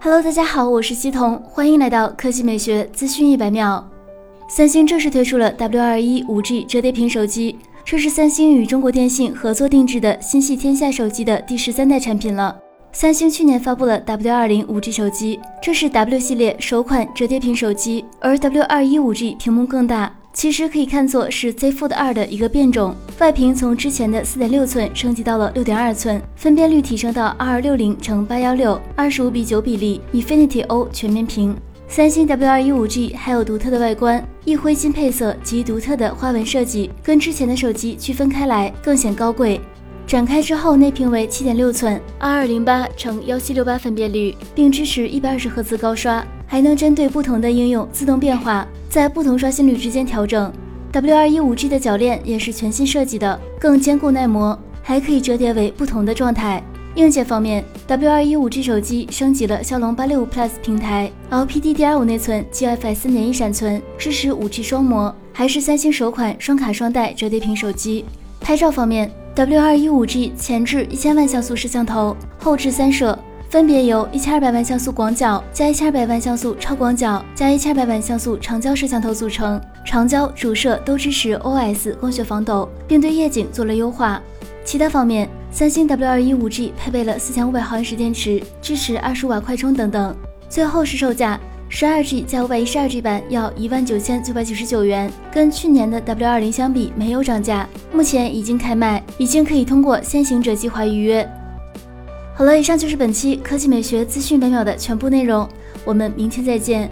Hello，大家好，我是西彤，欢迎来到科技美学资讯一百秒。三星正式推出了 W21 5G 折叠屏手机，这是三星与中国电信合作定制的新系天下手机的第十三代产品了。三星去年发布了 W20 5G 手机，这是 W 系列首款折叠屏手机，而 W21 5G 屏幕更大。其实可以看作是 Z Fold 2的一个变种，外屏从之前的4.6寸升级到了6.2寸，分辨率提升到2260乘816，二十五比九比例，Infinity O 全面屏。三星 W21 5G 还有独特的外观，一灰金配色及独特的花纹设计，跟之前的手机区分开来，更显高贵。展开之后，内屏为7.6寸，2208乘1768分辨率，并支持一百二十赫兹高刷。还能针对不同的应用自动变化，在不同刷新率之间调整。W21 5G 的铰链也是全新设计的，更坚固耐磨，还可以折叠为不同的状态。硬件方面，W21 5G 手机升级了骁龙865 Plus 平台，LPDDR5 内存，GFX 3.1闪存，支持 5G 双模，还是三星首款双卡双待折叠屏手机。拍照方面，W21 5G 前置一千万像素摄像头，后置三摄。分别由一千二百万像素广角加一千二百万像素超广角加一千二百万像素长焦摄像头组成，长焦、主摄都支持 OIS 光学防抖，并对夜景做了优化。其他方面，三星 W21 5G 配备了四千五百毫安时电池，支持二十五瓦快充等等。最后是售价，十二 G 加五百一十二 G 版要一万九千九百九十九元，跟去年的 W20 相比没有涨价，目前已经开卖，已经可以通过先行者计划预约。好了，以上就是本期科技美学资讯百秒的全部内容，我们明天再见。